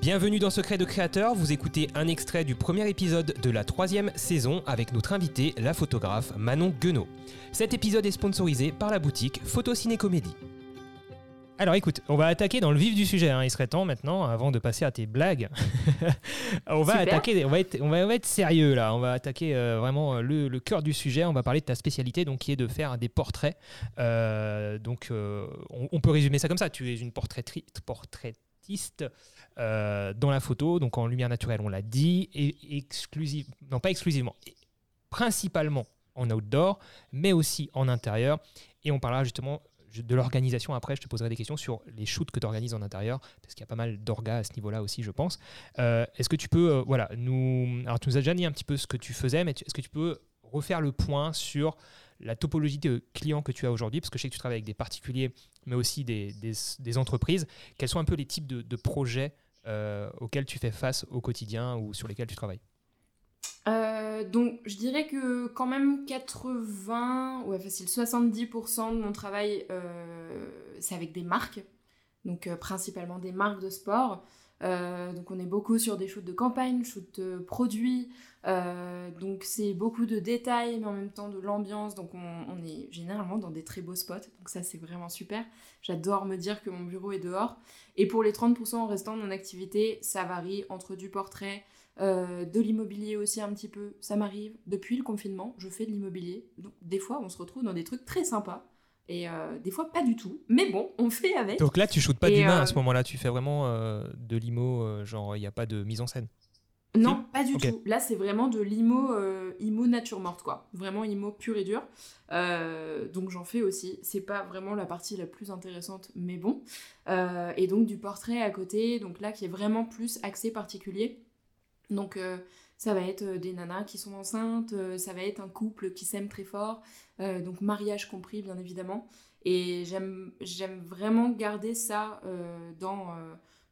Bienvenue dans Secret de Créateur, vous écoutez un extrait du premier épisode de la troisième saison avec notre invité, la photographe Manon Guenot. Cet épisode est sponsorisé par la boutique Photo Ciné Comédie. Alors écoute, on va attaquer dans le vif du sujet. hein. Il serait temps maintenant, avant de passer à tes blagues. on va Super. attaquer, on va être, on va, on va être sérieux là. On va attaquer euh, vraiment euh, le, le cœur du sujet. On va parler de ta spécialité, donc qui est de faire des portraits. Euh, donc euh, on, on peut résumer ça comme ça. Tu es une portraitri- portraitiste euh, dans la photo, donc en lumière naturelle, on l'a dit, et exclusive, non pas exclusivement, principalement en outdoor, mais aussi en intérieur. Et on parlera justement de l'organisation après. Je te poserai des questions sur les shoots que tu organises en intérieur, parce qu'il y a pas mal d'orgas à ce niveau-là aussi, je pense. Euh, est-ce que tu peux, euh, voilà, nous, alors tu nous as déjà dit un petit peu ce que tu faisais, mais est-ce que tu peux refaire le point sur la topologie de clients que tu as aujourd'hui, parce que je sais que tu travailles avec des particuliers, mais aussi des, entreprises. Quels sont un peu les types de, projets euh, auxquels tu fais face au quotidien ou sur lesquels tu travailles? Euh, donc, je dirais que quand même 80, ouais, facile, 70% de mon travail, euh, c'est avec des marques. Donc, principalement des marques de sport. Euh, donc, on est beaucoup sur des shoots de campagne, shoots de produits. Euh, donc, c'est beaucoup de détails, mais en même temps de l'ambiance. Donc, on, est généralement dans des très beaux spots. Donc, ça, c'est vraiment super. J'adore me dire que mon bureau est dehors. Et pour les 30% restants de mon activité, ça varie entre du portrait, euh, de l'immobilier aussi un petit peu, ça m'arrive. Depuis le confinement, je fais de l'immobilier. Donc des fois, on se retrouve dans des trucs très sympas. Et euh, des fois, pas du tout. Mais bon, on fait avec. Donc là, tu shootes pas d'humain euh, à ce moment-là, tu fais vraiment euh, de l'IMO, euh, genre il n'y a pas de mise en scène. Non, pas du tout. Là, c'est vraiment de l'IMO, IMO nature morte, quoi. Vraiment IMO pur et dur. Donc j'en fais aussi. C'est pas vraiment la partie la plus intéressante, mais bon. Et donc du portrait à côté, donc là qui est vraiment plus axé particulier. Donc ça va être euh, des nanas qui sont enceintes, euh, ça va être un couple qui s'aime très fort, euh, donc mariage compris bien évidemment. Et j'aime vraiment garder ça dans,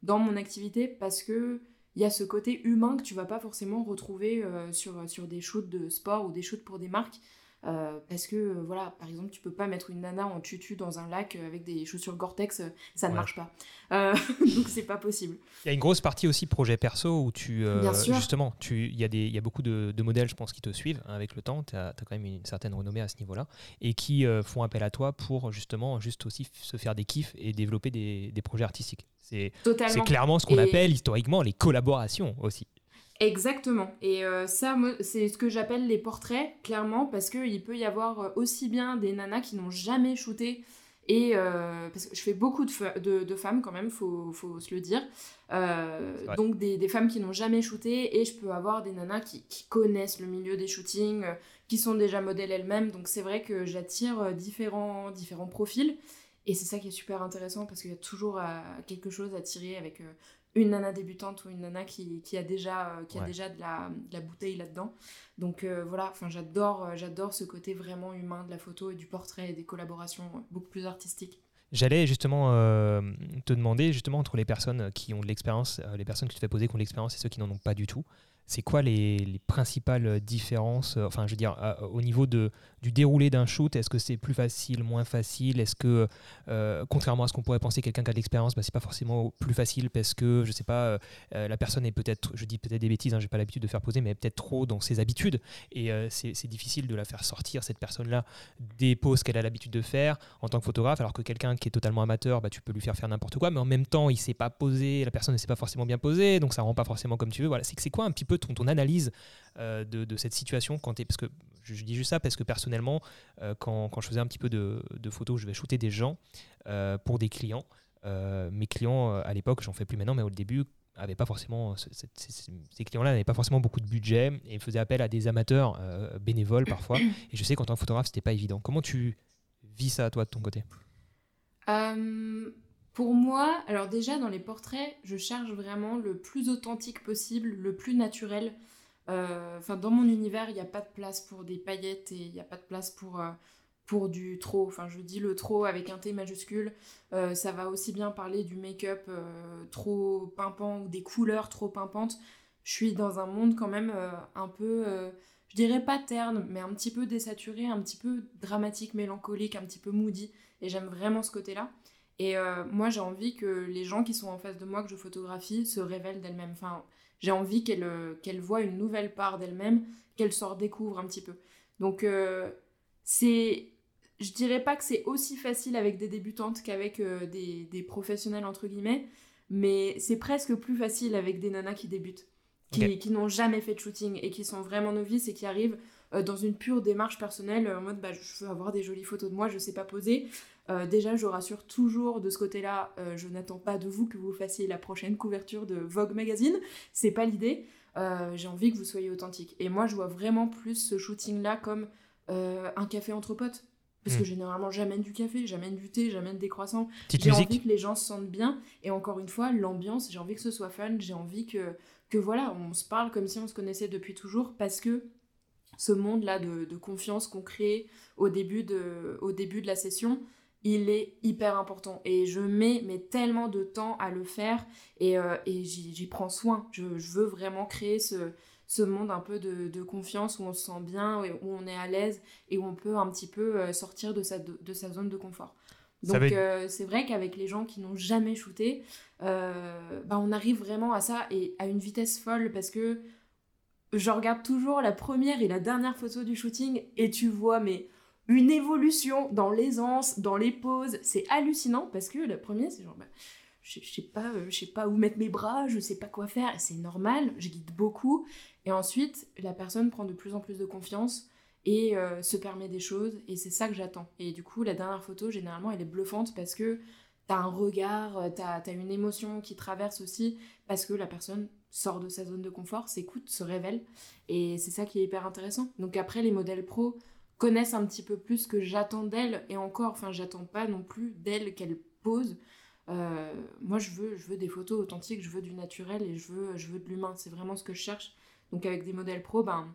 dans mon activité parce que il y a ce côté humain que tu vas pas forcément retrouver sur, sur des shoots de sport ou des shoots pour des marques. Euh, parce que euh, voilà, par exemple, tu peux pas mettre une nana en tutu dans un lac euh, avec des chaussures Gore-Tex, ça ne marche pas. Donc c'est pas possible. Il y a une grosse partie aussi projet perso où tu, Bien sûr. justement, il y a des, il y a beaucoup de, de modèles, je pense, qui te suivent hein, avec le temps. Tu as, quand même une certaine renommée à ce niveau-là et qui font appel à toi pour justement juste aussi se faire des kiffs et développer des, des projets artistiques. C'est clairement ce qu'on Et- appelle historiquement les collaborations aussi. Exactement. Et euh, ça, c'est ce que j'appelle les portraits, clairement, parce qu'il peut y avoir euh, aussi bien des nanas qui n'ont jamais shooté, et euh, parce que je fais beaucoup de, fe- de, de femmes quand même, faut, faut se le dire. Euh, donc des, des femmes qui n'ont jamais shooté, et je peux avoir des nanas qui, qui connaissent le milieu des shootings, qui sont déjà modèles elles-mêmes. Donc c'est vrai que j'attire différents, différents profils. Et c'est ça qui est super intéressant parce qu'il y a toujours quelque chose à tirer avec une nana débutante ou une nana qui, qui a déjà, euh, qui a Ouais. déjà de, la, de la bouteille là-dedans. Donc euh, voilà, enfin j'adore, euh, j'adore ce côté vraiment humain de la photo et du portrait et des collaborations beaucoup plus artistiques. J'allais justement euh, te demander, justement, entre les personnes qui ont de l'expérience, les personnes que tu te fais poser qui ont de l'expérience et ceux qui n'en ont pas du tout, c'est quoi les, les principales différences, euh, enfin, je veux dire, euh, au niveau de, du déroulé d'un shoot Est-ce que c'est plus facile, moins facile? Est-ce que, euh, contrairement à ce qu'on pourrait penser, quelqu'un qui a de l'expérience, bah, c'est pas forcément plus facile parce que, je sais pas, la personne est peut-être, je dis peut-être des bêtises, hein, j'ai pas l'habitude de faire poser, mais peut-être trop dans ses habitudes et c'est difficile de la faire sortir, cette personne-là, des poses qu'elle a l'habitude de faire en tant que photographe, alors que quelqu'un qui est totalement amateur, bah, tu peux lui faire faire n'importe quoi, mais en même temps, il sait pas poser, la personne ne sait pas forcément bien poser, donc ça rend pas forcément comme tu veux. Voilà, c'est quoi un petit peu ton, ton analyse euh, de, de cette situation quand t'es- parce que je, dis juste ça parce que personnellement, euh, quand, quand je faisais un petit peu de, de photos, je vais shooter des gens euh, pour des clients. Mes clients à l'époque, j'en fais plus maintenant, mais au début avaient pas forcément ces, clients-là n'avaient pas forcément beaucoup de budget et faisaient appel à des amateurs bénévoles parfois. Et je sais qu'en tant que photographe, c'était pas évident. Comment tu vis ça toi de ton côté? Pour moi, alors déjà dans les portraits, je cherche vraiment le plus authentique possible, le plus naturel. Euh, Enfin, dans mon univers, il n'y a pas de place pour des paillettes et il n'y a pas de place pour, euh, pour du trop. Enfin, je dis le trop avec un T majuscule. Euh, ça va aussi bien parler du make-up trop pimpant ou des couleurs trop pimpantes. Je suis dans un monde quand même un peu, je dirais pas terne, mais un petit peu désaturé, un petit peu dramatique, mélancolique, un petit peu moody. Et j'aime vraiment ce côté-là. Et moi, j'ai envie que les gens qui sont en face de moi, que je photographie, se révèlent d'elles-mêmes. Enfin, j'ai envie qu'elles qu'elles voient une nouvelle part d'elles-mêmes, qu'elles se redécouvrent un petit peu. Donc, c'est je dirais pas que c'est aussi facile avec des débutantes qu'avec des, des, professionnels entre guillemets, mais c'est presque plus facile avec des nanas qui débutent qui, n'ont jamais fait de shooting et qui sont vraiment novices et qui arrivent euh, dans une pure démarche personnelle euh, en mode bah, je veux avoir des jolies photos de moi, je sais pas poser. Euh, déjà, je rassure toujours de ce côté-là, je n'attends pas de vous que vous fassiez la prochaine couverture de Vogue Magazine, c'est pas l'idée. J'ai envie que vous soyez authentique. Et moi, je vois vraiment plus ce shooting-là comme un café entre potes. Parce que hmm. généralement, j'amène du café, j'amène du thé, j'amène des croissants. J'ai envie que les gens se sentent bien. Et encore une fois, l'ambiance, j'ai envie que ce soit fun, j'ai envie que que voilà, on se parle comme si on se connaissait depuis toujours parce que ce monde-là de, confiance qu'on crée au début, de, au début de la session, il est hyper important. Et je mets mais tellement de temps à le faire et, euh, j'y prends soin. Je, veux vraiment créer ce, ce monde un peu de, confiance où on se sent bien, où on est à l'aise et où on peut un petit peu euh, sortir de sa, de sa zone de confort. Donc euh, c'est vrai qu'avec les gens qui n'ont jamais shooté, euh, bah, on arrive vraiment à ça et à une vitesse folle parce que je regarde toujours la première et la dernière photo du shooting et tu vois mais une évolution dans l'aisance, dans les poses, c'est hallucinant parce que la première c'est genre bah, je, sais pas euh, sais pas où mettre mes bras, je sais pas quoi faire. C'est normal, je guide beaucoup. Et ensuite la personne prend de plus en plus de confiance et euh, se permet des choses. Et c'est ça que j'attends. Et du coup, la dernière photo, généralement, elle est bluffante parce que t'as un regard, euh, t'as as une émotion qui traverse aussi parce que la personne sort de sa zone de confort, s'écoute, se révèle. Et c'est ça qui est hyper intéressant. Donc après, les modèles pro connaissent un petit peu plus que j'attends d'elles et encore, enfin, j'attends pas non plus d'elles qu'elles posent. Euh, moi, je veux, je veux des photos authentiques, je veux du naturel et je veux, je veux de l'humain. C'est vraiment ce que je cherche. Donc avec des modèles pro, ben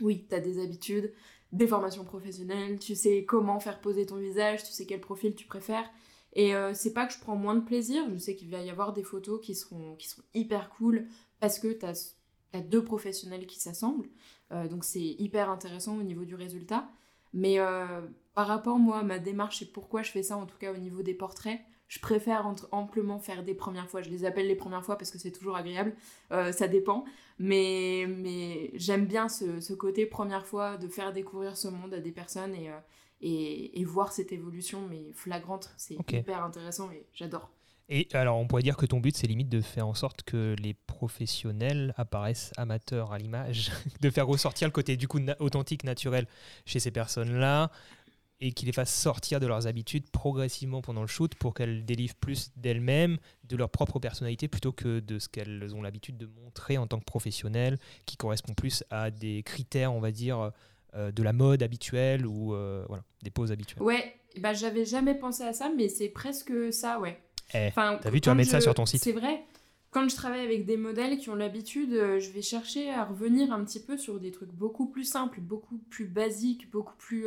oui, tu as des habitudes, des formations professionnelles, tu sais comment faire poser ton visage, tu sais quel profil tu préfères. Et euh, c'est pas que je prends moins de plaisir, je sais qu'il va y avoir des photos qui seront, qui seront hyper cool parce que tu as, deux professionnels qui s'assemblent. Euh, donc c'est hyper intéressant au niveau du résultat. Mais euh, par rapport, moi, à ma démarche et pourquoi je fais ça, en tout cas au niveau des portraits, je préfère amplement faire des premières fois. Je les appelle les premières fois parce que c'est toujours agréable. Euh, ça dépend. Mais, mais j'aime bien ce, côté première fois de faire découvrir ce monde à des personnes et, euh, et, voir cette évolution, mais flagrante. C'est hyper intéressant et j'adore. Et alors, on pourrait dire que ton but, c'est limite de faire en sorte que les professionnels apparaissent amateurs à l'image, de faire ressortir le côté du coup authentique, naturel chez ces personnes-là, et qui les fassent sortir de leurs habitudes progressivement pendant le shoot pour qu'elles délivrent plus d'elles-mêmes, de leur propre personnalité, plutôt que de ce qu'elles ont l'habitude de montrer en tant que professionnelles, qui correspond plus à des critères, on va dire, euh, de la mode habituelle ou euh, voilà, des poses habituelles. Ouais, bah j'avais jamais pensé à ça, mais c'est presque ça, ouais. Eh, enfin, t'as vu, tu vas mettre ça sur ton site. C'est vrai. Quand je travaille avec des modèles qui ont l'habitude, euh, je vais chercher à revenir un petit peu sur des trucs beaucoup plus simples, beaucoup plus basiques, beaucoup plus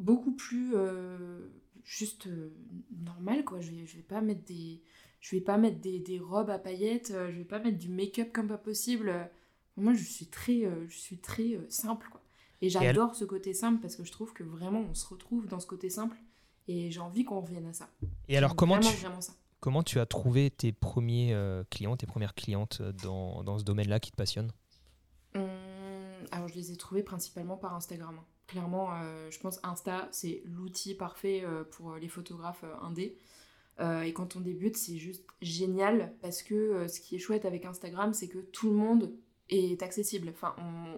beaucoup plus euh, juste euh, normal quoi je vais, je vais pas mettre des je vais pas mettre des, des robes à paillettes euh, je vais pas mettre du make-up comme pas possible moi je suis très je suis très simple quoi et j'adore ce côté simple parce que je trouve que vraiment on se retrouve dans ce côté simple et j'ai envie qu'on revienne à ça et alors comment tu comment tu as trouvé tes premiers clients tes premières clientes dans, dans ce domaine là qui te passionne? Hum, alors je les ai trouvés principalement par Instagram Clairement, euh, je pense Insta, c'est l'outil parfait euh, pour les photographes euh, indés. et quand on débute, c'est juste génial parce que ce qui est chouette avec Instagram, c'est que tout le monde est accessible. Enfin,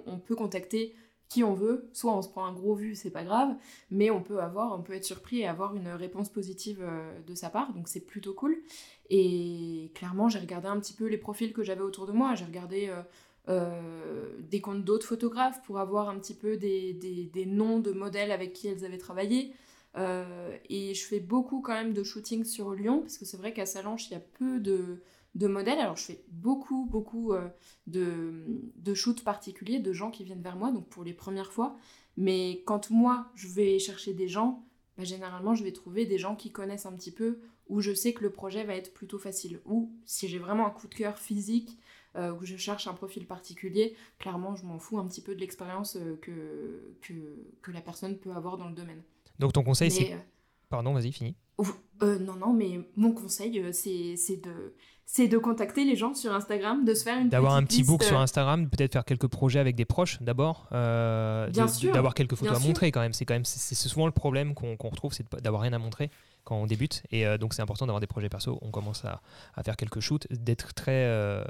on, peut contacter qui on veut. Soit on se prend un gros vu, c'est pas grave, mais on peut avoir, on peut être surpris et avoir une réponse positive de sa part, donc c'est plutôt cool. Et clairement, j'ai regardé un petit peu les profils que j'avais autour de moi. J'ai regardé euh, des comptes d'autres photographes pour avoir un petit peu des, noms de modèles avec qui elles avaient travaillé. Euh, et je fais beaucoup quand même de shooting sur Lyon, parce que c'est vrai qu'à Salanches, il y a peu de, de, modèles. Alors je fais beaucoup, beaucoup euh, de, de shoots particuliers, de gens qui viennent vers moi, donc pour les premières fois. Mais quand moi, je vais chercher des gens, bah, généralement, je vais trouver des gens qui connaissent un petit peu, où je sais que le projet va être plutôt facile. Ou si j'ai vraiment un coup de cœur physique, euh, où je cherche un profil particulier, clairement, je m'en fous un petit peu de l'expérience euh, que, que, que, la personne peut avoir dans le domaine. Donc ton conseil, c'est... Euh, Pardon, vas-y, fini. non, non, mais mon conseil, c'est de c'est de contacter les gens sur Instagram, de se faire une D'avoir un petit book sur euh, Instagram, peut-être faire quelques projets avec des proches d'abord. Euh, bien sûr. D'avoir quelques photos à montrer quand même. C'est quand même c'est souvent le problème qu'on retrouve, c'est d'avoir rien à montrer quand on débute. Et euh, donc c'est important d'avoir des projets perso. On commence à, à faire quelques shoots, d'être très, euh,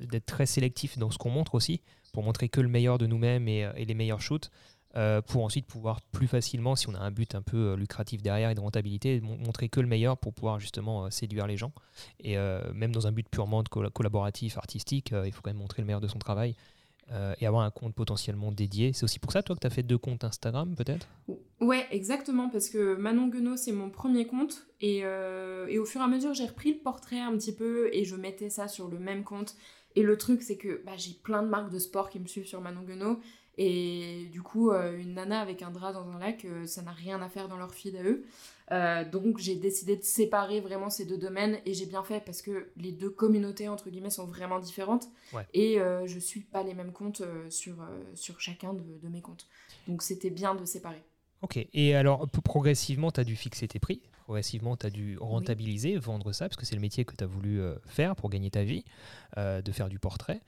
d'être très sélectif dans ce qu'on montre aussi, pour montrer que le meilleur de nous-mêmes et, et, les meilleurs shoots. Euh, pour ensuite pouvoir plus facilement, si on a un but un peu euh, lucratif derrière et de rentabilité, montrer que le meilleur pour pouvoir justement euh, séduire les gens. Et même dans un but purement collaboratif, artistique, il faut quand même montrer le meilleur de son travail. et avoir un compte potentiellement dédié. C'est aussi pour ça, toi, que tu as fait deux comptes Instagram, peut-être? Ouais, exactement, parce que Manon Guenot, c'est mon premier compte. Et, au fur et à mesure, j'ai repris le portrait un petit peu et je mettais ça sur le même compte. Et le truc, c'est que bah, j'ai plein de marques de sport qui me suivent sur Manon Guenot. Et du coup, euh, une nana avec un drap dans un lac, euh, ça n'a rien à faire dans leur feed à eux. Euh, donc j'ai décidé de séparer vraiment ces deux domaines et j'ai bien fait parce que les deux communautés entre guillemets sont vraiment différentes et je suis pas les mêmes comptes sur, sur chacun de, de mes comptes. Donc c'était bien de séparer. Ok, et alors progressivement tu as dû fixer tes prix, progressivement tu as dû rentabiliser, vendre ça parce que c'est le métier que tu as voulu faire pour gagner ta vie, de faire du portrait.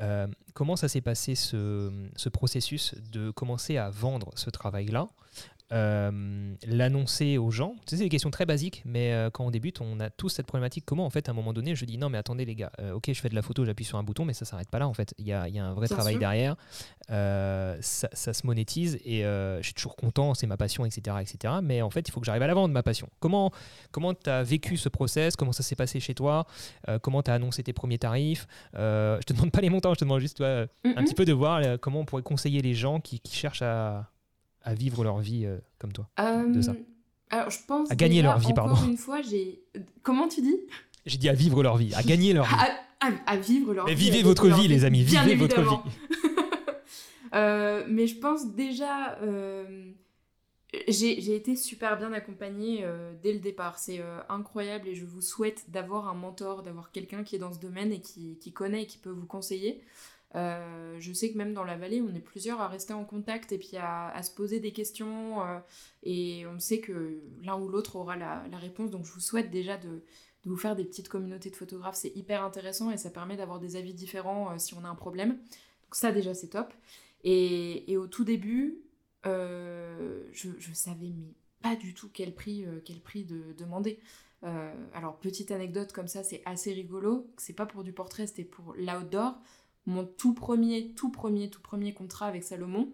Euh, comment ça s'est passé ce, ce, processus de commencer à vendre ce travail-là? Euh, l'annoncer aux gens C'est des questions très basiques, mais euh, quand on débute, on a tous cette problématique. Comment, en fait, à un moment donné, je dis non, mais attendez, les gars, euh, ok, je fais de la photo, j'appuie sur un bouton, mais ça s'arrête pas là, en fait. Il y a, y a, un vrai travail derrière. Ça, ça, se monétise et je suis toujours content, c'est ma passion, etc., etc. Mais en fait, il faut que j'arrive à la vendre, ma passion. Comment tu as vécu ce process? Comment ça s'est passé chez toi? Comment tu as annoncé tes premiers tarifs? Je te demande pas les montants, je te demande juste toi, un petit peu de voir comment on pourrait conseiller les gens qui, qui cherchent à à vivre leur vie euh, comme toi de ça euh, Alors, je pense à gagner leur vie, pardon. une fois, j'ai. Comment tu dis? J'ai dit à vivre leur vie, à gagner leur vie. à, vivre leur mais vie. Vivez votre vie, les amis, vivez votre vie. Euh, mais je pense déjà. j'ai été super bien accompagnée dès le départ. C'est incroyable et je vous souhaite d'avoir un mentor, d'avoir quelqu'un qui est dans ce domaine et qui, qui, connaît et qui peut vous conseiller. Euh, je sais que même dans la vallée, on est plusieurs à rester en contact et puis à, se poser des questions. Euh, et on sait que l'un ou l'autre aura la, réponse. Donc je vous souhaite déjà de, vous faire des petites communautés de photographes. C'est hyper intéressant et ça permet d'avoir des avis différents euh, si on a un problème. Donc ça déjà c'est top. Et, au tout début, je, je, savais mais pas du tout quel prix, quel prix de, demander. alors petite anecdote comme ça, c'est assez rigolo. C'est pas pour du portrait, c'était pour l'outdoor mon tout premier, tout premier, tout premier contrat avec Salomon.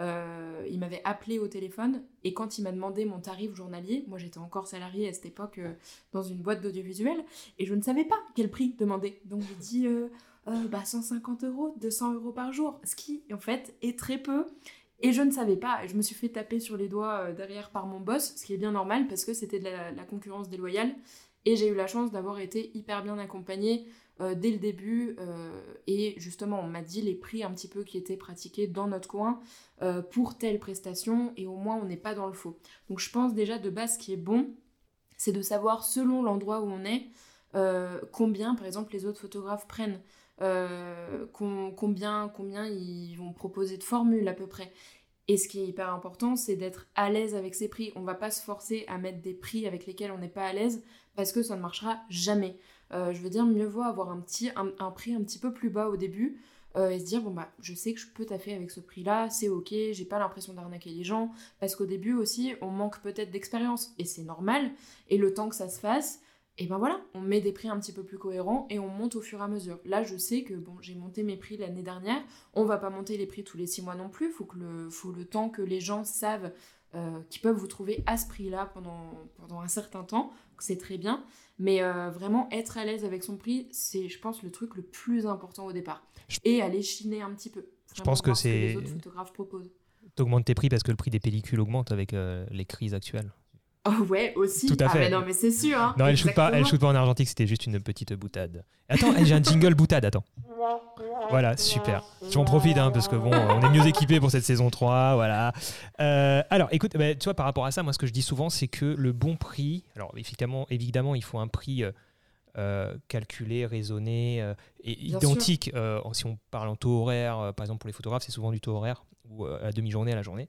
Euh, il m'avait appelé au téléphone et quand il m'a demandé mon tarif journalier, moi j'étais encore salarié à cette époque euh, dans une boîte d'audiovisuel et je ne savais pas quel prix demander. Donc j'ai dit euh, bah 150 euros, 200 euros par jour, ce qui en fait est très peu. Et je ne savais pas, je me suis fait taper sur les doigts derrière par mon boss, ce qui est bien normal parce que c'était de la, la concurrence déloyale. Et j'ai eu la chance d'avoir été hyper bien accompagnée euh, dès le début. Euh, et justement, on m'a dit les prix un petit peu qui étaient pratiqués dans notre coin euh, pour telle prestation, et au moins on n'est pas dans le faux. Donc je pense déjà de base ce qui est bon, c'est de savoir selon l'endroit où on est, combien par exemple les autres photographes prennent. combien, combien ils vont proposer de formules à peu près. Et ce qui est hyper important, c'est d'être à l'aise avec ces prix. On va pas se forcer à mettre des prix avec lesquels on n'est pas à l'aise parce que ça ne marchera jamais. Euh, je veux dire, mieux vaut avoir un, petit, un, prix un petit peu plus bas au début euh, et se dire, bon bah, je sais que je peux taffer avec ce prix-là, c'est ok, j'ai pas l'impression d'arnaquer les gens, parce qu'au début aussi, on manque peut-être d'expérience, et c'est normal, et le temps que ça se fasse, et ben voilà, on met des prix un petit peu plus cohérents et on monte au fur et à mesure. Là, je sais que bon, j'ai monté mes prix l'année dernière. On va pas monter les prix tous les six mois non plus. Faut que le, faut le temps que les gens savent euh, qu'ils peuvent vous trouver à ce prix-là pendant, pendant un certain temps. C'est très bien. Mais euh, vraiment, être à l'aise avec son prix, c'est, je pense, le truc le plus important au départ. Et aller chiner un petit peu. Je pense que c'est. les autres photographes proposent. T'augmentes tes prix parce que le prix des pellicules augmente avec euh, les crises actuelles. Oh ouais, aussi. Tout à ah, fait. non, mais c'est sûr. Hein. Non, elle shoot pas, elle shoot pas en argentique, c'était juste une petite boutade. Attends, j'ai un jingle boutade, attends. Voilà, super. J'en profite hein, parce que bon, on est mieux équipé pour cette saison 3, voilà. Euh, alors, écoute, bah, tu vois, par rapport à ça, moi, ce que je dis souvent, c'est que le bon prix, alors évidemment, évidemment, il faut un prix euh, euh, calculé, raisonné et identique. si on parle en taux horaire, par exemple pour les photographes, c'est souvent du taux horaire ou à demi-journée, à la journée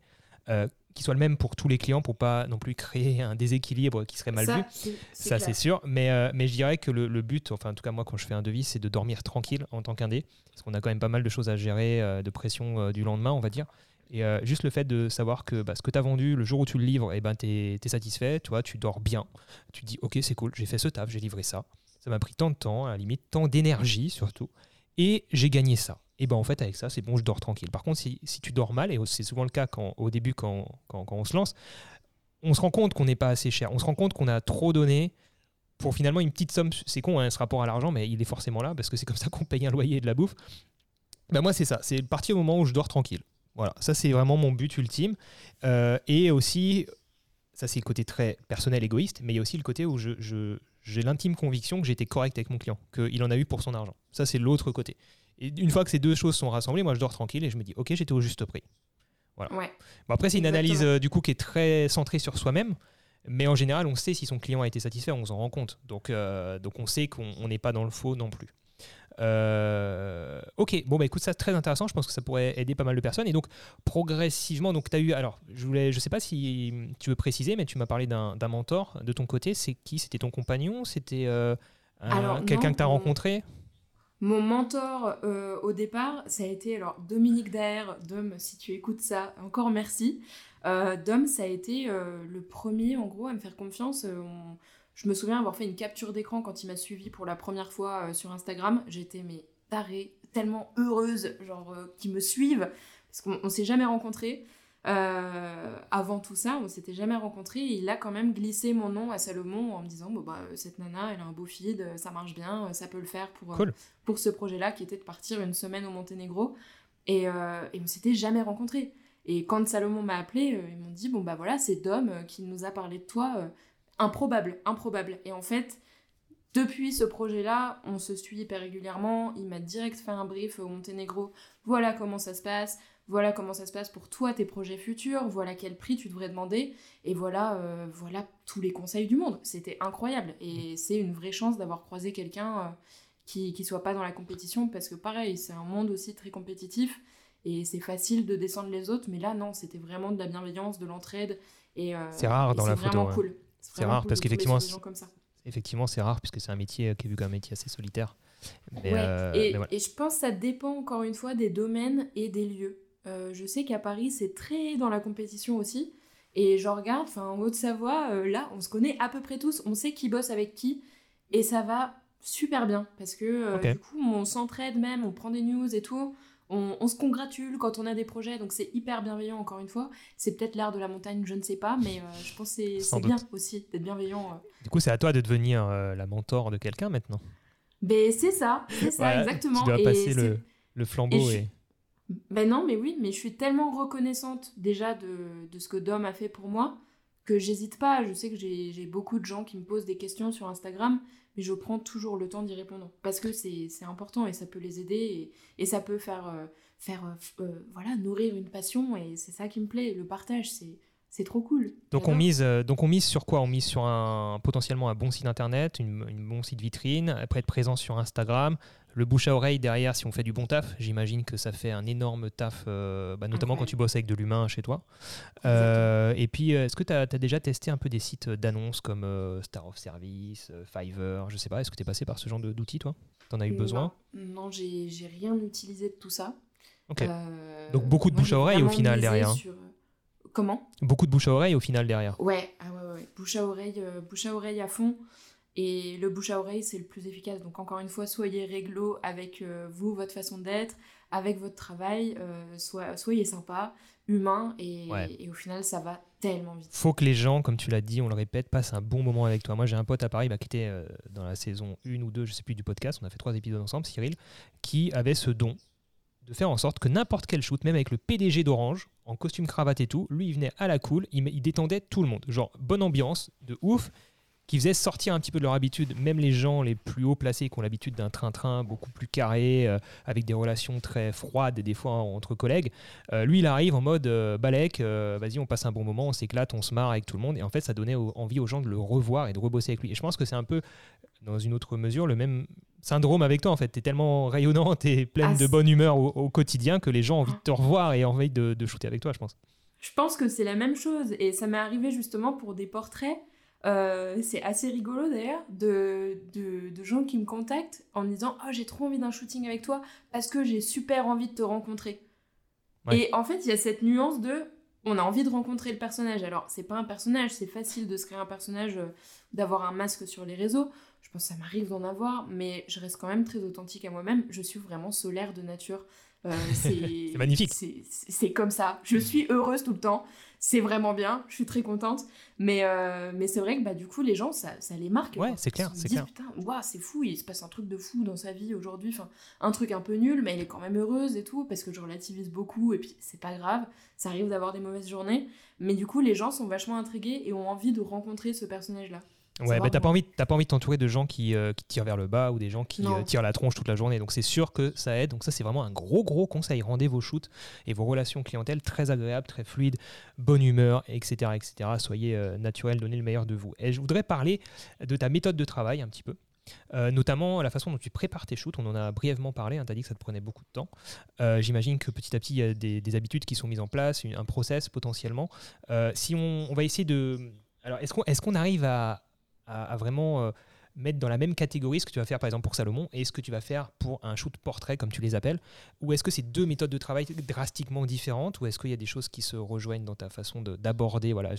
qui soit le même pour tous les clients pour pas non plus créer un déséquilibre qui serait mal vu. Ça, c'est sûr. Mais, euh, mais je dirais que le, but, enfin, en tout cas, moi, quand je fais un devis, c'est de dormir tranquille en tant qu'indé. Parce qu'on a quand même pas mal de choses à gérer, euh, de pression euh, du lendemain, on va dire. Et juste le fait de savoir que bah, ce que tu as vendu, le jour où tu le livres, et eh ben, tu es, satisfait, tu, vois, tu dors bien. Tu dis, OK, c'est cool, j'ai fait ce taf, j'ai livré ça. Ça m'a pris tant de temps, à la limite, tant d'énergie surtout. Et j'ai gagné ça et ben en fait avec ça c'est bon je dors tranquille. Par contre si, si tu dors mal et c'est souvent le cas quand, au début quand, quand, on se lance on se rend compte qu'on n'est pas assez cher. On se rend compte qu'on a trop donné pour finalement une petite somme. C'est con hein, ce rapport à l'argent mais il est forcément là parce que c'est comme ça qu'on paye un loyer et de la bouffe. Ben moi c'est ça. C'est partir au moment où je dors tranquille. Voilà. Ça c'est vraiment mon but ultime. Euh, et aussi ça c'est le côté très personnel égoïste mais il y a aussi le côté où je, je j'ai l'intime conviction que j'étais correct avec mon client qu'il en a eu pour son argent. Ça c'est l'autre côté et une fois que ces deux choses sont rassemblées, moi je dors tranquille et je me dis ok j'étais au juste prix. Voilà. Ouais. Bon, après c'est une analyse euh, du coup qui est très centrée sur soi-même, mais en général on sait si son client a été satisfait, on s'en rend compte. Donc, euh, donc on sait qu'on n'est pas dans le faux non plus. Euh, ok, bon bah écoute ça c'est très intéressant, je pense que ça pourrait aider pas mal de personnes et donc progressivement donc tu as eu alors je voulais je sais pas si tu veux préciser mais tu m'as parlé d'un mentor de ton côté, c'est qui? C'était ton compagnon? C'était quelqu'un que tu as rencontré? Mon mentor euh, au départ, ça a été alors Dominique Daher. Dom, si tu écoutes ça, encore merci. Euh, Dom, ça a été euh, le premier en gros à me faire confiance. Je me souviens avoir fait une capture d'écran quand il m'a suivi pour la première fois sur Instagram. J'étais mais tarée, tellement heureuse, genre qu'ils me suivent parce qu'on s'est jamais rencontrés. Euh, avant tout ça, on s'était jamais rencontrés. il a quand même glissé mon nom à Salomon en me disant bon, bah, cette nana, elle a un beau feed, ça marche bien, ça peut le faire pour, euh, pour ce projet-là qui était de partir une semaine au Monténégro. Et, euh, et on s'était jamais rencontrés. Et quand Salomon m'a appelé, ils m'ont dit bon, bah voilà, c'est Dom qui nous a parlé de toi. improbable, improbable. Et en fait, depuis ce projet-là, on se suit hyper régulièrement. Il m'a direct fait un brief au Monténégro. Voilà comment ça se passe voilà comment ça se passe pour toi, tes projets futurs, voilà quel prix tu devrais demander, et voilà, euh, voilà tous les conseils du monde. C'était incroyable, et c'est une vraie chance d'avoir croisé quelqu'un euh, qui ne soit pas dans la compétition, parce que pareil, c'est un monde aussi très compétitif, et c'est facile de descendre les autres, mais là, non, c'était vraiment de la bienveillance, de l'entraide, et euh, c'est rare dans la photo. Vraiment cool. C'est rare parce qu'effectivement, effectivement, c'est rare puisque c'est un métier qui est vu comme un métier assez solitaire. et, et, je pense que ça dépend encore une fois des domaines et des lieux. Euh, je sais qu'à Paris, c'est très dans la compétition aussi. Et je regarde, enfin, en Haute-Savoie, euh, là, on se connaît à peu près tous, on sait qui bosse avec qui, et ça va super bien, parce que euh, du coup, on s'entraide même, on prend des news et tout, on, se congratule quand on a des projets, donc c'est hyper bienveillant, encore une fois. C'est peut-être l'art de la montagne, je ne sais pas, mais je pense que c'est bien aussi d'être bienveillant. Du coup, c'est à toi de devenir la mentor de quelqu'un maintenant. Ben, c'est ça, c'est ça, exactement. Tu dois passer le, le, flambeau et... Ben non, mais oui, mais je suis tellement reconnaissante déjà de, de ce que Dom a fait pour moi que j'hésite pas. Je sais que j'ai beaucoup de gens qui me posent des questions sur Instagram, mais je prends toujours le temps d'y répondre parce que c'est important et ça peut les aider et, et ça peut faire, euh, faire euh, euh, voilà, nourrir une passion et c'est ça qui me plaît. Le partage, c'est. C'est trop cool. Donc on, mise, donc on mise sur quoi? On mise sur un, potentiellement un bon site internet, une, une bon site vitrine, après être présent sur Instagram, le bouche à oreille derrière, si on fait du bon taf, j'imagine que ça fait un énorme taf, euh, bah, notamment quand tu bosses avec de l'humain chez toi. Euh, et puis, euh, est-ce que tu as, déjà testé un peu des sites d'annonces comme Star of Service, Fiverr, je sais pas, est-ce que tu es passé par ce genre d'outils, toi? Tu en as eu besoin? Non, j'ai rien utilisé de tout ça. Donc beaucoup de bouche à oreille au final derrière. Hein. Comment? Beaucoup de bouche à oreille au final derrière. Ouais, ah ouais, ouais. Bouche à oreille, bouche à oreille à fond. Et le bouche à oreille, c'est le plus efficace. Donc encore une fois, soyez réglo avec euh, vous, votre façon d'être, avec votre travail. Euh, soyez sympa, humain, et, et, au final, ça va tellement vite. Faut que les gens, comme tu l'as dit, on le répète, passent un bon moment avec toi. Moi, j'ai un pote à Paris bah, qui était euh, dans la saison 1 ou 2, je sais plus, du podcast. On a fait trois épisodes ensemble, Cyril, qui avait ce don de faire en sorte que n'importe quel shoot, même avec le PDG d'Orange, en costume cravate et tout, lui, il venait à la cool, il, détendait tout le monde. Genre, bonne ambiance, de ouf qui faisait sortir un petit peu de leur habitude, même les gens les plus haut placés qui ont l'habitude d'un train-train beaucoup plus carré, euh, avec des relations très froides, des fois entre collègues. Euh, lui, il arrive en mode euh, balèque, vas-y, on passe un bon moment, on s'éclate, on se marre avec tout le monde. Et en fait, ça donnait envie aux gens de le revoir et de rebosser avec lui. Et je pense que c'est un peu, dans une autre mesure, le même syndrome avec toi. En fait, tu es tellement rayonnante et pleine ah, de bonne humeur au, quotidien que les gens ont envie de te revoir et envie de, de shooter avec toi, je pense. je pense que c'est la même chose. Et ça m'est arrivé justement pour des portraits. Euh, c'est assez rigolo d'ailleurs de, de, gens qui me contactent en me disant Oh, j'ai trop envie d'un shooting avec toi parce que j'ai super envie de te rencontrer. Et en fait, il y a cette nuance de on a envie de rencontrer le personnage. Alors, c'est pas un personnage, c'est facile de se créer un personnage, euh, d'avoir un masque sur les réseaux. Je pense que ça m'arrive d'en avoir, mais je reste quand même très authentique à moi-même. Je suis vraiment solaire de nature. Euh, c'est magnifique. C'est comme ça. Je suis heureuse tout le temps. C'est vraiment bien. Je suis très contente. Mais, euh, mais c'est vrai que bah, du coup, les gens, ça, ça les marque. Ouais, c'est clair. C'est clair. Putain, c'est fou. Il se passe un truc de fou dans sa vie aujourd'hui. Enfin, un truc un peu nul, mais elle est quand même heureuse et tout. Parce que je relativise beaucoup. Et puis, c'est pas grave. Ça arrive d'avoir des mauvaises journées. Mais du coup, les gens sont vachement intrigués et ont envie de rencontrer ce personnage-là. Ouais, bah, t'as pas envie, pas envie de t'entourer de gens qui, euh, qui, tirent vers le bas ou des gens qui euh, tirent la tronche toute la journée. Donc c'est sûr que ça aide. Donc ça c'est vraiment un gros gros conseil. Rendez vos shoots et vos relations clientèle très agréables, très fluides, bonne humeur, etc., etc. Soyez euh, naturel, donnez le meilleur de vous. Et je voudrais parler de ta méthode de travail un petit peu. notamment la façon dont tu prépares tes shoots. On en a brièvement parlé, hein, tu as dit que ça te prenait beaucoup de temps. J'imagine que petit à petit, il y a des, habitudes qui sont mises en place, un process potentiellement. si on, on, va essayer de... Alors, est-ce qu'on est qu'on arrive à, à, vraiment euh, mettre dans la même catégorie ce que tu vas faire par exemple pour Salomon et ce que tu vas faire pour un shoot portrait comme tu les appelles Ou est-ce que c'est deux méthodes de travail drastiquement différentes Ou est-ce qu'il y a des choses qui se rejoignent dans ta façon d'aborder voilà,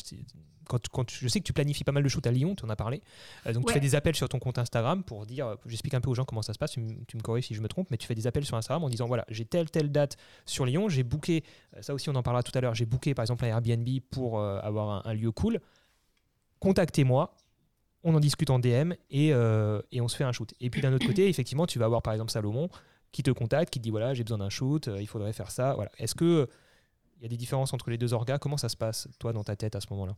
quand, quand, Je sais que tu planifies pas mal de shoots à Lyon, tu en as parlé. Euh, donc tu fais des appels sur ton compte Instagram pour dire, j'explique un peu aux gens comment ça se passe, tu, me corriges si je me trompe, mais tu fais des appels sur Instagram en disant voilà, j'ai telle, telle date sur Lyon, j'ai booké, euh, ça aussi on en parlera tout à l'heure, j'ai booké par exemple un Airbnb pour avoir un lieu cool. Contactez-moi, on en discute en DM euh, et, on se fait un shoot. Et puis d'un autre côté, effectivement, tu vas avoir par exemple Salomon qui te contacte, qui te dit voilà, j'ai besoin d'un shoot, euh, il faudrait faire ça. Voilà. Est-ce que il y a des différences entre les deux orgas? Comment ça se passe, toi, dans ta tête à ce moment-là?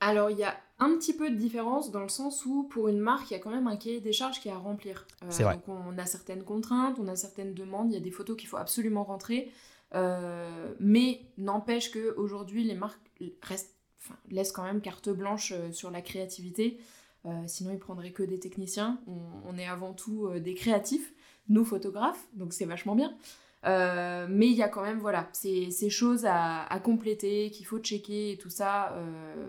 Alors, il y a un petit peu de différence dans le sens où, pour une marque, il y a quand même un cahier des charges qui est à remplir. Euh, C'est vrai. Donc, on a certaines contraintes, on a certaines demandes, il y a des photos qu'il faut absolument rentrer. mais n'empêche qu'aujourd'hui, les marques restent, laissent quand même carte blanche sur la créativité. Euh, sinon, ils prendraient que des techniciens. On, est avant tout euh, des créatifs, nous photographes, donc c'est vachement bien. Euh, mais il y a quand même voilà ces, choses à, compléter qu'il faut checker et tout ça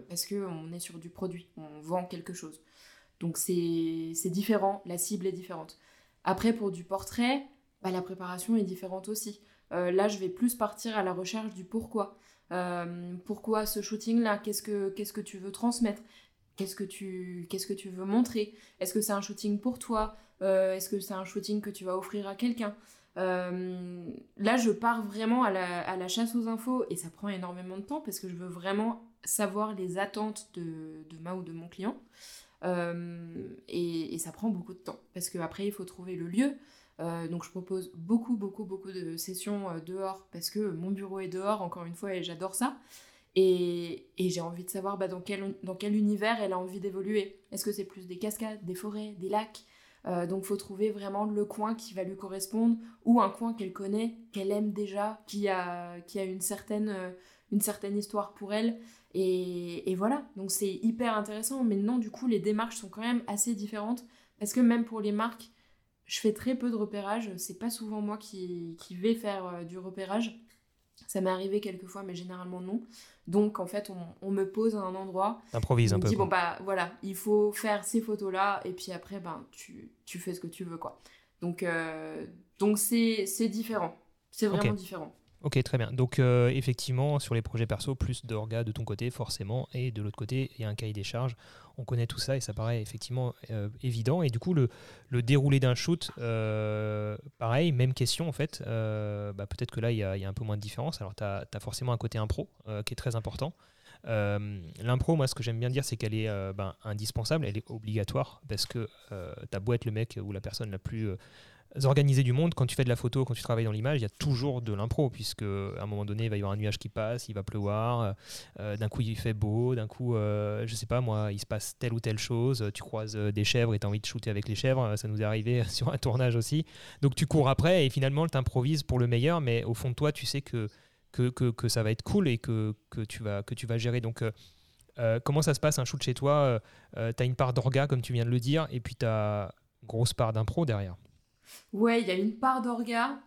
parce qu'on est sur du produit, on vend quelque chose. Donc c'est différent, la cible est différente. Après pour du portrait, bah, la préparation est différente aussi. là je vais plus partir à la recherche du pourquoi. pourquoi ce shooting là que qu'est-ce que tu veux transmettre? Qu'est-ce que tu, qu'est-ce que tu veux montrer? Est-ce que c'est un shooting pour toi? Euh, Est-ce que c'est un shooting que tu vas offrir à quelqu'un? Euh, Là, je pars vraiment à la, chasse aux infos et ça prend énormément de temps parce que je veux vraiment savoir les attentes de, de ma ou de mon client. Euh, et, et, ça prend beaucoup de temps parce qu'après, il faut trouver le lieu. donc, je propose beaucoup, beaucoup, beaucoup de sessions dehors parce que mon bureau est dehors, encore une fois, et j'adore ça. Et, j'ai envie de savoir bah, dans, quel, dans quel univers elle a envie d'évoluer. Est-ce que c'est plus des cascades, des forêts, des lacs? Euh, Donc faut trouver vraiment le coin qui va lui correspondre ou un coin qu'elle connaît, qu'elle aime déjà, qui a, qui a une, certaine, euh, une certaine histoire pour elle. Et, et voilà, donc c'est hyper intéressant. Mais non, du coup, les démarches sont quand même assez différentes parce que même pour les marques, je fais très peu de repérage. C'est pas souvent moi qui, qui vais faire euh, du repérage. Ça m'est arrivé quelques fois, mais généralement non. Donc en fait, on, me pose à un endroit. Improvise un peu. dit, bon bah voilà, il faut faire ces photos-là, et puis après, ben, tu, tu fais ce que tu veux, quoi. Donc euh, donc c'est différent. C'est vraiment différent. Ok, très bien. Donc, euh, effectivement, sur les projets perso, plus d'orgas de ton côté, forcément, et de l'autre côté, il y a un cahier des charges. On connaît tout ça et ça paraît effectivement euh, évident. Et du coup, le, déroulé d'un shoot, euh, pareil, même question en fait. Bah, peut-être que là, il y, a, un peu moins de différence. Alors, tu as, forcément un côté impro qui est très important. L'impro, moi, ce que j'aime bien dire, c'est qu'elle est, ben, indispensable, elle est obligatoire parce que tu as beau être le mec ou la personne la plus organiser du monde, quand tu fais de la photo, quand tu travailles dans l'image, il y a toujours de l'impro, puisque à un moment donné, il va y avoir un nuage qui passe, il va pleuvoir, euh, d'un coup il fait beau, d'un coup, euh, je sais pas moi, il se passe telle ou telle chose, tu croises euh, des chèvres et tu as envie de shooter avec les chèvres, ça nous est arrivé sur un tournage aussi. Donc tu cours après et finalement tu improvises pour le meilleur, mais au fond de toi, tu sais que, que, que, ça va être cool et que, que, tu, vas, que tu vas gérer. Donc comment ça se passe un shoot chez toi Tu as une part d'orga, comme tu viens de le dire, et puis tu as grosse part d'impro derrière. Ouais, il y a une part d'orga.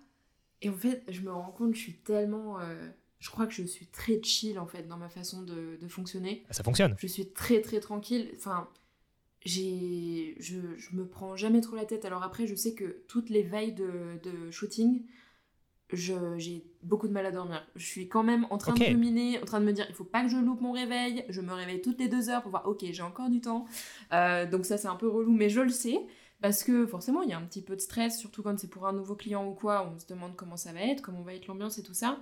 Et en fait, je me rends compte, je suis tellement. Euh, je crois que je suis très chill en fait dans ma façon de, de fonctionner. Ah, ça fonctionne. Je suis très très tranquille. Enfin, j'ai, je, je me prends jamais trop la tête. Alors après, je sais que toutes les veilles de, de shooting, j'ai beaucoup de mal à dormir. Je suis quand même en train de ruminer, en train de me dire il faut pas que je loupe mon réveil. Je me réveille toutes les deux heures pour voir ok, j'ai encore du temps. Euh, donc ça, c'est un peu relou, mais je le sais. Parce que forcément, il y a un petit peu de stress, surtout quand c'est pour un nouveau client ou quoi. On se demande comment ça va être, comment va être l'ambiance et tout ça.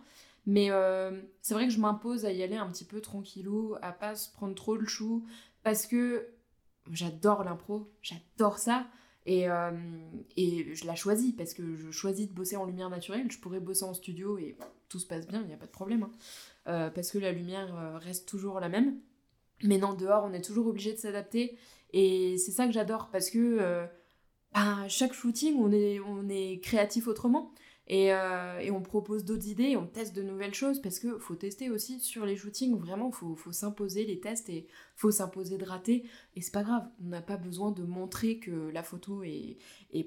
Mais euh, c'est vrai que je m'impose à y aller un petit peu tranquillou, à pas se prendre trop le chou. Parce que j'adore l'impro, j'adore ça. Et, euh, je la choisis parce que je choisis de bosser en lumière naturelle. Je pourrais bosser en studio et tout se passe bien, il n'y a pas de problème. hein. Euh, parce que la lumière reste toujours la même. Mais non, dehors, on est toujours obligé de s'adapter. Et c'est ça que j'adore parce que à chaque shooting, on est, créatif autrement. Et, euh, et on propose d'autres idées, on teste de nouvelles choses parce que faut tester aussi sur les shootings. Vraiment, faut, faut s'imposer les tests et faut s'imposer de rater. Et c'est pas grave, on n'a pas besoin de montrer que la photo est,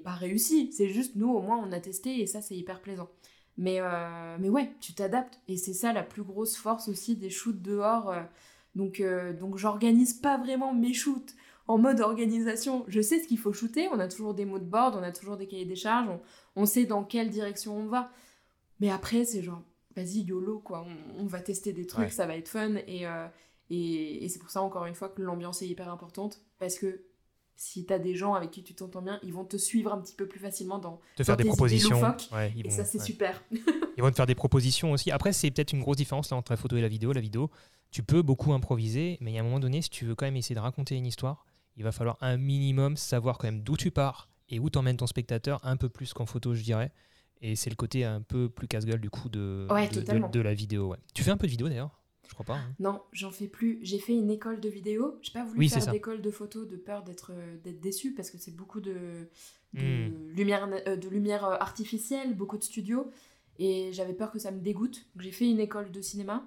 pas réussie. C'est juste nous, au moins, on a testé et ça, c'est hyper plaisant. Mais, euh, mais ouais, tu t'adaptes. Et c'est ça la plus grosse force aussi des shoots dehors. euh. Donc, donc j'organise pas vraiment mes shoots en mode organisation. Je sais ce qu'il faut shooter, on a toujours des mots de board, on a toujours des cahiers des charges, on, on sait dans quelle direction on va. Mais après, c'est genre, vas-y, YOLO, quoi. On, on va tester des trucs, Ouais. ça va être fun. Et, euh, et, et c'est pour ça, encore une fois, que l'ambiance est hyper importante. Parce que si t'as des gens avec qui tu t'entends bien, ils vont te suivre un petit peu plus facilement dans. Te faire Dans des tes propositions. loufoques. Ouais, ils Et vont- ça, c'est ouais. super. Ils vont te faire des propositions aussi. Après, c'est peut-être une grosse différence là, entre la photo et la vidéo. La vidéo, tu peux beaucoup improviser, mais il y a un moment donné, si tu veux quand même essayer de raconter une histoire, il va falloir un minimum savoir quand même d'où tu pars et où t'emmènes ton spectateur, un peu plus qu'en photo, je dirais. Et c'est le côté un peu plus casse-gueule du coup de, Ouais, de, de- totalement. de la vidéo. ouais. Tu fais un peu de vidéo d'ailleurs? Je crois pas. hein. Non, j'en fais plus. J'ai fait une école de vidéo. J'ai pas voulu Oui, faire d'école de photo de peur d'être euh, d'être déçue parce que c'est beaucoup de, de Hmm. lumière, euh, de lumière euh, artificielle, beaucoup de studios. Et j'avais peur que ça me dégoûte. Donc j'ai fait une école de cinéma.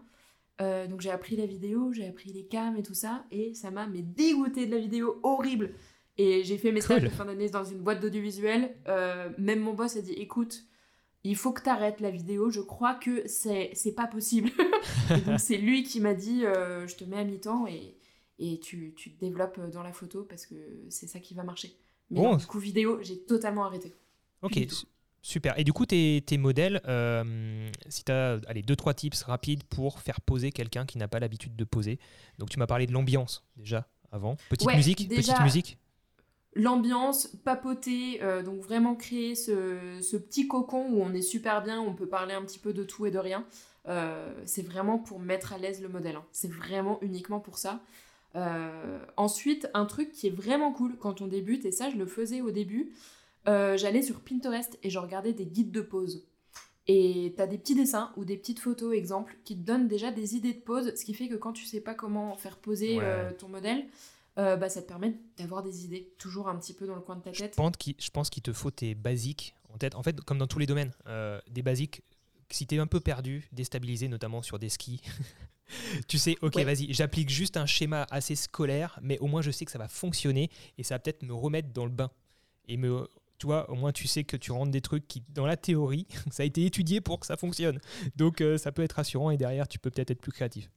Euh, donc j'ai appris la vidéo, j'ai appris les cams et tout ça. Et ça m'a mais dégoûté de la vidéo, horrible. Et j'ai fait mes stages Cool. de fin d'année dans une boîte d'audiovisuel. Euh, même mon boss a dit écoute, il faut que tu arrêtes la vidéo, je crois que c'est c'est pas possible. et donc c'est lui qui m'a dit euh, je te mets à mi-temps et, et tu, tu te développes dans la photo parce que c'est ça qui va marcher. Mais Bon. du coup, vidéo, j'ai totalement arrêté. Ok, super. Et du coup, tes, tes modèles, euh, si tu as allez, deux, trois tips rapides pour faire poser quelqu'un qui n'a pas l'habitude de poser. Donc, tu m'as parlé de l'ambiance déjà avant. Petite Ouais, musique déjà- Petite musique L'ambiance, papoter, euh, donc vraiment créer ce, ce petit cocon où on est super bien, on peut parler un petit peu de tout et de rien. Euh, c'est vraiment pour mettre à l'aise le modèle. hein. C'est vraiment uniquement pour ça. Ensuite, un truc qui est vraiment cool quand on débute, et ça je le faisais au début, euh, j'allais sur Pinterest et je regardais des guides de pose. Et t'as des petits dessins ou des petites photos, exemple, qui te donnent déjà des idées de pose, ce qui fait que quand tu sais pas comment faire poser Ouais. euh, ton modèle, euh, bah, ça te permet d'avoir des idées, toujours un petit peu dans le coin de ta Je tête. pense qu'il je pense qu'il te faut tes basiques en tête. En fait, comme dans tous les domaines, euh, des basiques, si tu es un peu perdu, déstabilisé, notamment sur des skis, tu sais, ok, Ouais. vas-y, j'applique juste un schéma assez scolaire, mais au moins je sais que ça va fonctionner et ça va peut-être me remettre dans le bain. Et me, tu vois, au moins tu sais que tu rentres des trucs qui, dans la théorie, ça a été étudié pour que ça fonctionne. Donc euh, ça peut être rassurant et derrière, tu peux peut-être être plus créatif.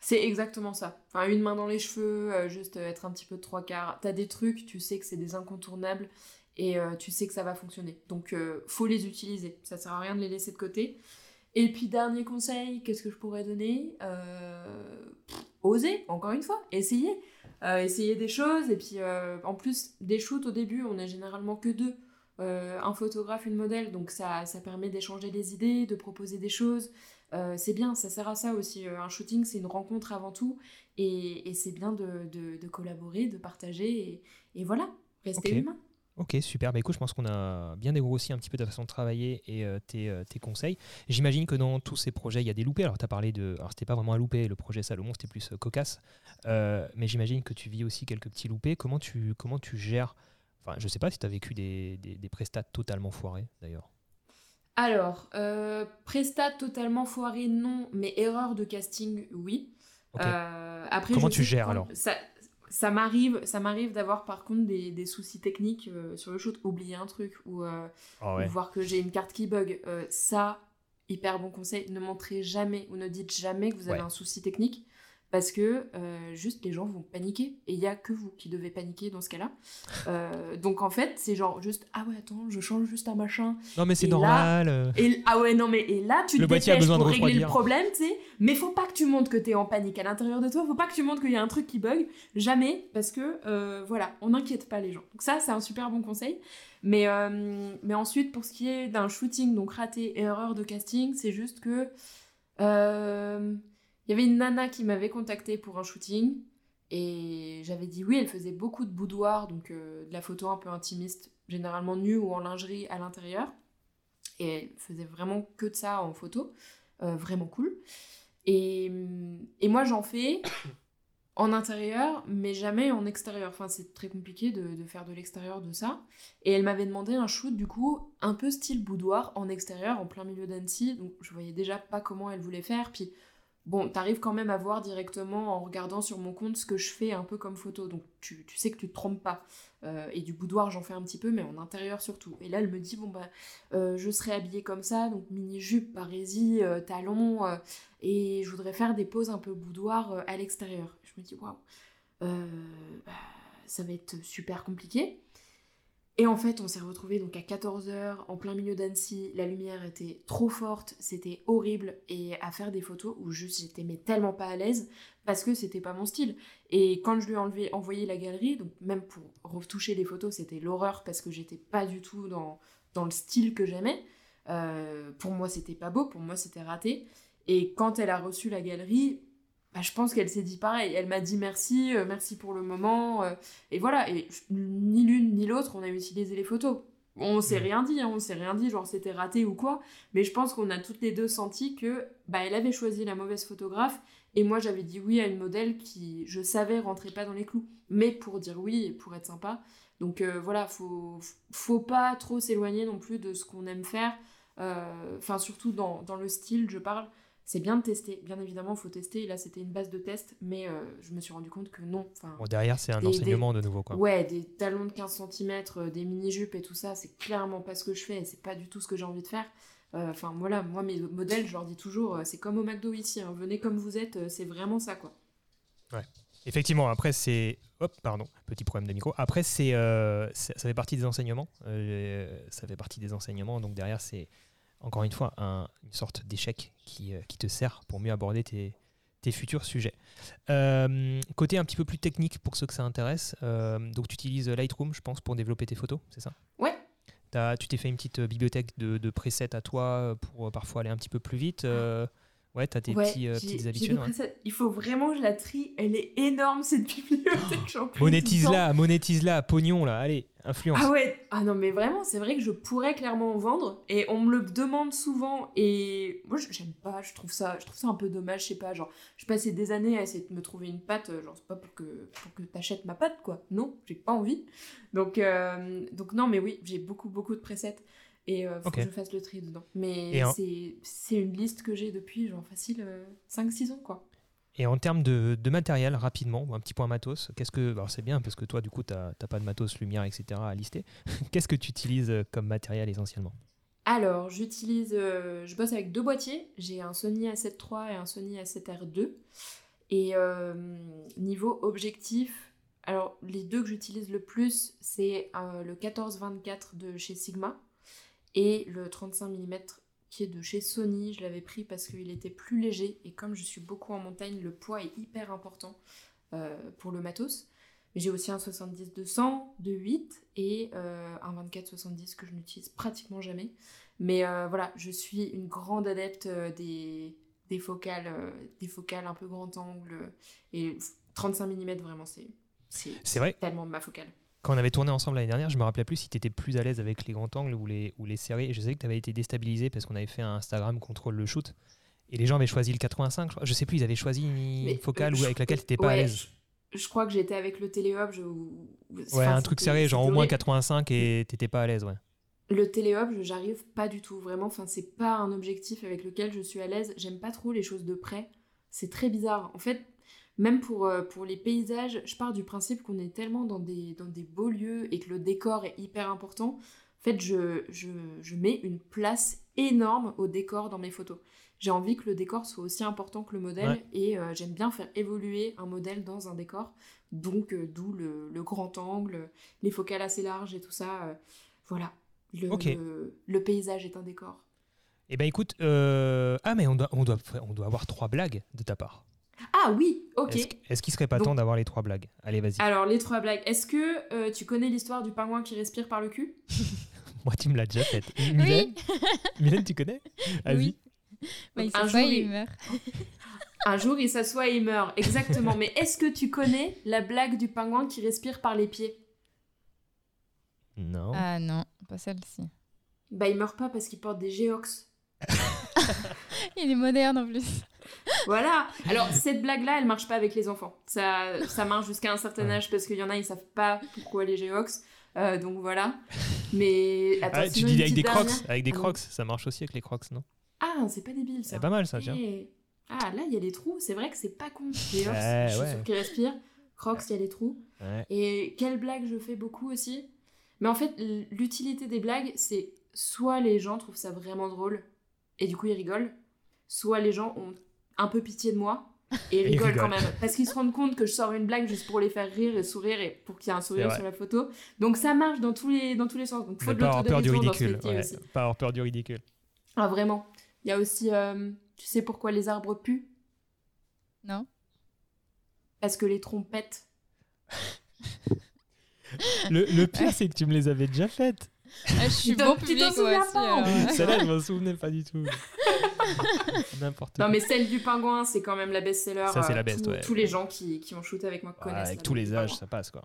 C'est exactement ça. Enfin, une main dans les cheveux, euh, juste euh, être un petit peu de trois quarts. T'as des trucs, tu sais que c'est des incontournables et tu sais que ça va fonctionner. Donc, faut les utiliser. Ça sert à rien de les laisser de côté. Et puis, dernier conseil, qu'est-ce que je pourrais donner? Oser, encore une fois, essayer. Euh, essayer des choses. Et puis, euh, en plus, des shoots au début, on est généralement que deux. Euh, un photographe, une modèle. Donc, ça, ça permet d'échanger des idées, de proposer des choses. Euh, c'est bien, ça sert à ça aussi. Un shooting, c'est une rencontre avant tout. Et, et c'est bien de, de- de collaborer, de partager. Et, et voilà, rester humain. Ok, super. Bah, écoute, je pense qu'on a bien dégrossi un petit peu ta façon de travailler et euh, tes, euh, tes conseils. J'imagine que dans tous ces projets, il y a des loupés. Alors, tu as parlé de. Alors, c'était pas vraiment un loupé, le projet Salomon, c'était plus euh, cocasse. Mais j'imagine que tu vis aussi quelques petits loupés. Comment tu, comment tu gères. Enfin, je sais pas si tu as vécu des, des, des prestats totalement foirés, d'ailleurs. Alors, euh, prestat totalement foiré, non. Mais erreur de casting, oui. Après, Comment tu gères, alors? Ça, ça m'arrive, ça m'arrive d'avoir par contre des, des soucis techniques euh, sur le shoot, oublier un truc ou, euh, Ah ou voir que j'ai une carte qui bug. Euh, ça, hyper bon conseil, ne montrez jamais ou ne dites jamais que vous avez un souci technique parce que euh, juste les gens vont paniquer et il y a que vous qui devez paniquer dans ce cas-là. Euh, donc en fait, c'est genre juste ah ouais attends, je change juste un machin. Non mais c'est normal. Euh. et, ah ouais non mais et là tu te dépêches pour régler le problème, tu sais. Mais faut pas que tu montres que tu es en panique à l'intérieur de toi, faut pas que tu montres qu'il y a un truc qui bug, jamais parce que voilà, on n'inquiète pas les gens. Donc ça c'est un super bon conseil. Mais mais ensuite pour ce qui est d'un shooting donc raté erreur de casting, c'est juste que il y avait une nana qui m'avait contacté pour un shooting et j'avais dit oui, elle faisait beaucoup de boudoir, donc euh, de la photo un peu intimiste, généralement nue ou en lingerie à l'intérieur. Et elle faisait vraiment que de ça en photo, euh, vraiment cool. Et, et moi j'en fais en intérieur, mais jamais en extérieur. Enfin, c'est très compliqué de, faire de l'extérieur de ça. Et elle m'avait demandé un shoot, du coup, un peu style boudoir, en extérieur, en plein milieu d'Annecy. Donc, je voyais déjà pas comment elle voulait faire. Bon, t'arrives quand même à voir directement en regardant sur mon compte ce que je fais un peu comme photo. Donc tu, sais que tu te trompes pas. Euh, et du boudoir, j'en fais un petit peu, mais en intérieur surtout. Et là, elle me dit, bon, bah, euh, je serai habillée comme ça, donc mini-jupe, parésie, euh, talons, et je voudrais faire des poses un peu boudoir à l'extérieur. Je me dis, waouh, bah, ça va être super compliqué. Et en fait, on s'est retrouvé donc à 14h en plein milieu d'Annecy. La lumière était trop forte, c'était horrible. Et à faire des photos où juste j'étais mais tellement pas à l'aise parce que c'était pas mon style. Et quand je lui ai envoyé la galerie, donc même pour retoucher les photos, c'était l'horreur parce que j'étais pas du tout dans, dans le style que j'aimais. Euh, pour moi, c'était pas beau, pour moi, c'était raté. Et quand elle a reçu la galerie, bah, je pense qu'elle s'est dit pareil. Elle m'a dit merci, euh, merci pour le moment. Euh, et voilà, et ni l'une ni l'autre, on a utilisé les photos. On s'est rien dit, hein, on s'est rien dit, genre c'était raté ou quoi. Mais je pense qu'on a toutes les deux senti que bah, elle avait choisi la mauvaise photographe et moi j'avais dit oui à une modèle qui, je savais, rentrait pas dans les clous. Mais pour dire oui et pour être sympa. Donc euh, voilà, faut, faut pas trop s'éloigner non plus de ce qu'on aime faire. Enfin, surtout dans, dans le style, je parle c'est bien de tester. Bien évidemment, il faut tester. Là, c'était une base de test, mais euh, je me suis rendu compte que non. Bon, derrière, c'est un enseignement de nouveau. Quoi. Ouais, des talons de 15 cm, euh, des mini-jupes et tout ça, c'est clairement pas ce que je fais et c'est pas du tout ce que j'ai envie de faire. Euh, enfin, voilà, moi, mes modèles, je leur dis toujours, c'est comme au McDo ici, hein. venez comme vous êtes, c'est vraiment ça, quoi. Ouais. Effectivement, après, c'est. Hop, pardon, petit problème de micro. Après, c'est, ça fait partie des enseignements. ça fait partie des enseignements, donc derrière, c'est encore une fois, une sorte d'échec qui, euh, qui, te sert pour mieux aborder tes, tes futurs sujets. Euh, côté un petit peu plus technique pour ceux que ça intéresse, euh, donc tu utilises Lightroom, je pense, pour développer tes photos, c'est ça? Ouais. tu t'es fait une petite bibliothèque de, de, presets à toi pour parfois aller un petit peu plus vite. Ouais, t'as tes petits, euh, petites habitudes. Il faut vraiment que je la trie. Elle est énorme cette bibliothèque. Oh, monétise-la, monétise-la, pognon là. Allez, influence. Ah ouais. Ah non, mais vraiment, c'est vrai que je pourrais clairement en vendre. Et on me le demande souvent. Et moi, j'aime pas. Je trouve ça, je trouve ça un peu dommage. Je sais pas. Genre, je passais des années à essayer de me trouver une pâte. Genre, c'est pas pour que pour que t'achètes ma pâte, quoi. Non, j'ai pas envie. Donc, euh, donc non, mais oui, j'ai beaucoup beaucoup de presets. Et euh, faut que je fasse le tri dedans. Mais c'est une liste que j'ai depuis, genre facile, 5-6 euh, ans, quoi. Et en termes de, de, matériel, rapidement, un petit point matos, qu'est-ce que. Alors c'est bien parce que toi, du coup, tu n'as pas de matos, lumière, etc. à lister. qu'est-ce que tu utilises euh, comme matériel essentiellement? Alors, j'utilise. je bosse avec deux boîtiers. J'ai un Sony A7 III et un Sony A7R2. Et niveau objectif, alors les deux que j'utilise le plus, c'est le 14-24 de chez Sigma et le 35 mm qui est de chez Sony, je l'avais pris parce qu'il était plus léger et comme je suis beaucoup en montagne, le poids est hyper important euh, pour le matos. J'ai aussi un 70-200 de 8 et euh, un 24-70 que je n'utilise pratiquement jamais. Mais euh, voilà, je suis une grande adepte des, des, focales, des focales un peu grand angle. Et 35 mm, vraiment, c'est, c'est, tellement ma focale quand on avait tourné ensemble l'année dernière, je me rappelais plus si tu étais plus à l'aise avec les grands angles ou les, ou les séries. Et je sais que tu avais été déstabilisé parce qu'on avait fait un Instagram contrôle le shoot. Et les gens avaient choisi le 85. Je, sais plus, ils avaient choisi une focale ou avec laquelle tu n'étais pas à l'aise. Je, crois que j'étais avec le téléhub. Ouais, un truc serré, genre au moins 85 et t'étais pas à l'aise, ouais. Le téléhub, j'arrive pas du tout, vraiment. Enfin, c'est pas un objectif avec lequel je suis à l'aise. J'aime pas trop les choses de près. C'est très bizarre. En fait, même pour, euh, pour les paysages, je pars du principe qu'on est tellement dans des, dans des beaux lieux et que le décor est hyper important. fait, je, je, je mets une place énorme au décor dans mes photos. J'ai envie que le décor soit aussi important que le modèle Ouais. et euh, j'aime bien faire évoluer un modèle dans un décor. Donc, euh, d'où le, le grand angle, les focales assez larges et tout ça. voilà. Le, le, le paysage est un décor. Eh ben écoute, euh, ah mais on doit, on, doit, on doit avoir trois blagues de ta part. Ah oui, ok. Est-ce, est-ce qu'il serait pas Donc- temps d'avoir les trois blagues? Allez, vas-y. Alors, les trois blagues. Est-ce que euh, tu connais l'histoire du pingouin qui respire par le cul? Moi, tu me l'as déjà faite. Mylène, Mylène, tu connais? Vas-y. Oui. Il un s'assoit jour, et il- il meurt. Un jour, il s'assoit et il meurt. Exactement. Mais est-ce que tu connais la blague du pingouin qui respire par les pieds? Non. Ah non, pas celle-ci. Bah, il meurt pas parce qu'il porte des géox. Il est moderne en plus. Voilà. Alors, cette blague-là, elle marche pas avec les enfants. Ça, ça marche jusqu'à un certain âge parce qu'il y en a, ils savent pas pourquoi les géox. Euh, donc voilà. Mais attends, Ah, tu dis avec des crocs dernière Avec des Ah, crocs, ça marche aussi avec les crocs, non? Ah, c'est pas débile ça. C'est pas mal ça, tiens. Eh. Ah, là, il y a les trous. C'est vrai que c'est pas con. Géox, Ouais, chaussures ouais. qui respirent. Crocs, il y a les trous. Ouais. Et quelle blague je fais beaucoup aussi. Mais en fait, l'utilité des blagues, c'est soit les gens trouvent ça vraiment drôle et du coup ils rigolent, soit les gens ont un peu pitié de moi et ils rigolent quand même. Parce qu'ils se rendent compte que je sors une blague juste pour les faire rire et sourire et pour qu'il y ait un sourire sur la photo. Donc ça marche dans tous les, dans tous les sens. Donc faut Mais de pas avoir peur du ridicule. ouais. Pas avoir peur du ridicule. Ah vraiment. Il y a aussi, euh, tu sais pourquoi les arbres puent? Non Parce que les trompettes. Le, le pire, c'est que tu me les avais déjà faites. Ah, Je suis Tu bon tu public moi alors, ouais. Celle-là, je m'en souvenais pas du tout. N'importe Non quoi. mais celle du pingouin, c'est quand même la best-seller. Ça, c'est Euh, la best, tous, ouais. tous les gens qui, qui ont shooté avec moi Ouais, connaissent. avec tous les âges, ça passe quoi.